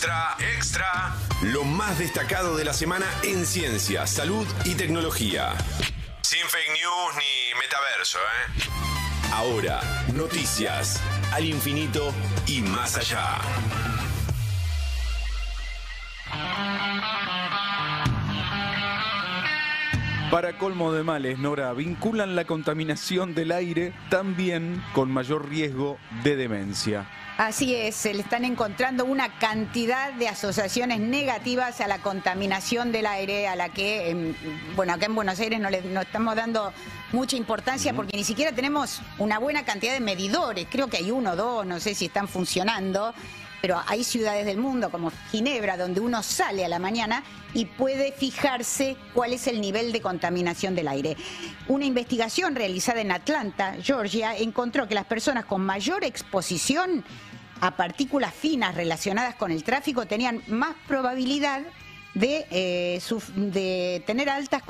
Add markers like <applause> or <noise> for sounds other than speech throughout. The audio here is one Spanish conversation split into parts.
Extra, extra. Lo más destacado de la semana en ciencia, salud y tecnología. Sin fake news ni metaverso, ¿eh? Ahora, noticias al infinito y más allá. Para colmo de males, Nora, vinculan la contaminación del aire también con mayor riesgo de demencia. Así es, se le están encontrando una cantidad de asociaciones negativas a la contaminación del aire, a la que, em, bueno, acá en Buenos Aires no le no estamos dando mucha importancia porque ni siquiera tenemos una buena cantidad de medidores. Creo que hay uno o dos, no sé si están funcionando pero hay ciudades del mundo como Ginebra donde uno sale a la mañana y puede fijarse cuál es el nivel de contaminación del aire. Una investigación realizada en Atlanta, Georgia, encontró que las personas con mayor exposición a partículas finas relacionadas con el tráfico tenían más probabilidad de, eh, tener altas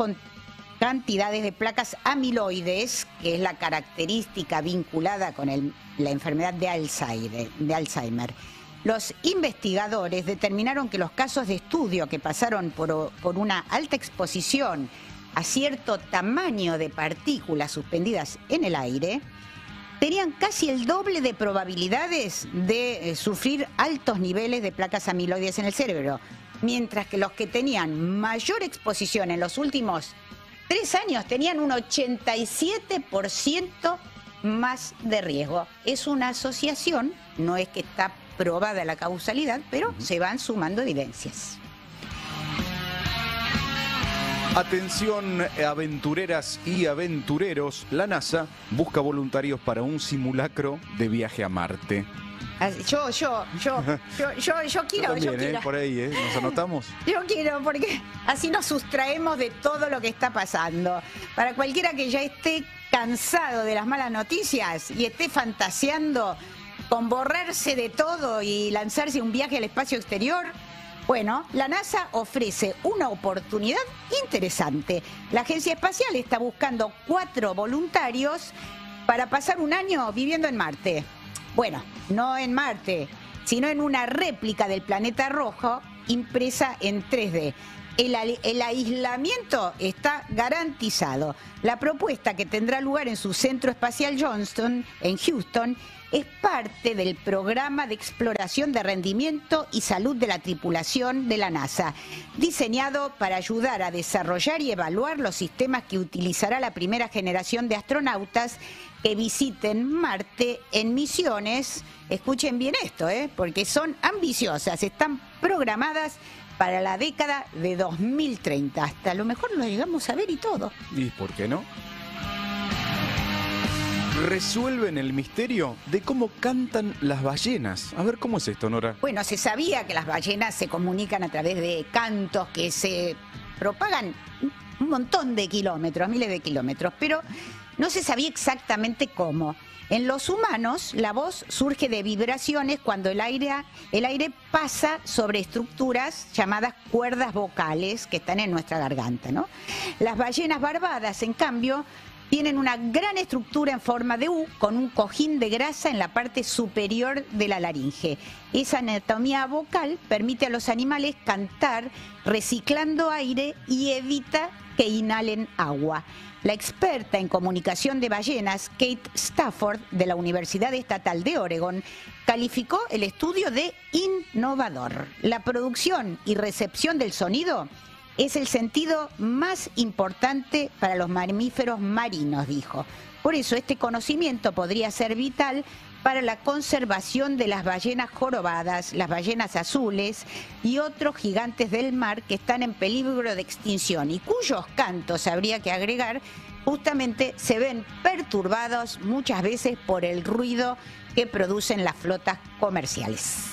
cantidades de placas amiloides, que es la característica vinculada con la enfermedad de Alzheimer. De Alzheimer. Los investigadores determinaron que los casos de estudio que pasaron por, una alta exposición a cierto tamaño de partículas suspendidas en el aire tenían casi el doble de probabilidades de eh, sufrir altos niveles de placas amiloides en el cerebro, mientras que los que tenían mayor exposición en los últimos tres años tenían un 87% más de riesgo. Es una asociación, no es que está probada la causalidad, pero se van sumando evidencias. Atención aventureras y aventureros, la NASA busca voluntarios para un simulacro de viaje a Marte. Yo, yo, yo, <laughs> yo, yo, yo quiero, yo, ¿eh? quiero. Por ahí, ¿eh? ¿Nos anotamos? <laughs> Yo quiero, porque así nos sustraemos de todo lo que está pasando. Para cualquiera que ya esté cansado de las malas noticias y esté fantaseando con borrarse de todo y lanzarse un viaje al espacio exterior? Bueno, la NASA ofrece una oportunidad interesante. La agencia espacial está buscando cuatro voluntarios para pasar un año viviendo en Marte. Bueno, no en Marte, sino en una réplica del planeta rojo impresa en 3D. El, aislamiento está garantizado. La propuesta que tendrá lugar en su centro espacial Johnston, en Houston, es parte del programa de exploración de rendimiento y salud de la tripulación de la NASA, diseñado para ayudar a desarrollar y evaluar los sistemas que utilizará la primera generación de astronautas que visiten Marte en misiones, escuchen bien esto, ¿eh? porque son ambiciosas, están programadas para la década de 2030. Hasta a lo mejor lo llegamos a ver y todo. ¿Y por qué no? resuelven el misterio de cómo cantan las ballenas. A ver, ¿cómo es esto, Nora? Bueno, se sabía que las ballenas se comunican a través de cantos que se propagan un montón de kilómetros, miles de kilómetros, pero no se sabía exactamente cómo. En los humanos, la voz surge de vibraciones cuando el aire, el aire pasa sobre estructuras llamadas cuerdas vocales que están en nuestra garganta. ¿no? Las ballenas barbadas, en cambio, tienen una gran estructura en forma de U con un cojín de grasa en la parte superior de la laringe. Esa anatomía vocal permite a los animales cantar reciclando aire y evita que inhalen agua. La experta en comunicación de ballenas, Kate Stafford, de la Universidad Estatal de Oregon, calificó el estudio de innovador. La producción y recepción del sonido es el sentido más importante para los mamíferos marinos, dijo. Por eso este conocimiento podría ser vital para la conservación de las ballenas jorobadas, las ballenas azules y otros gigantes del mar que están en peligro de extinción y cuyos cantos, habría que agregar, justamente se ven perturbados muchas veces por el ruido que producen las flotas comerciales.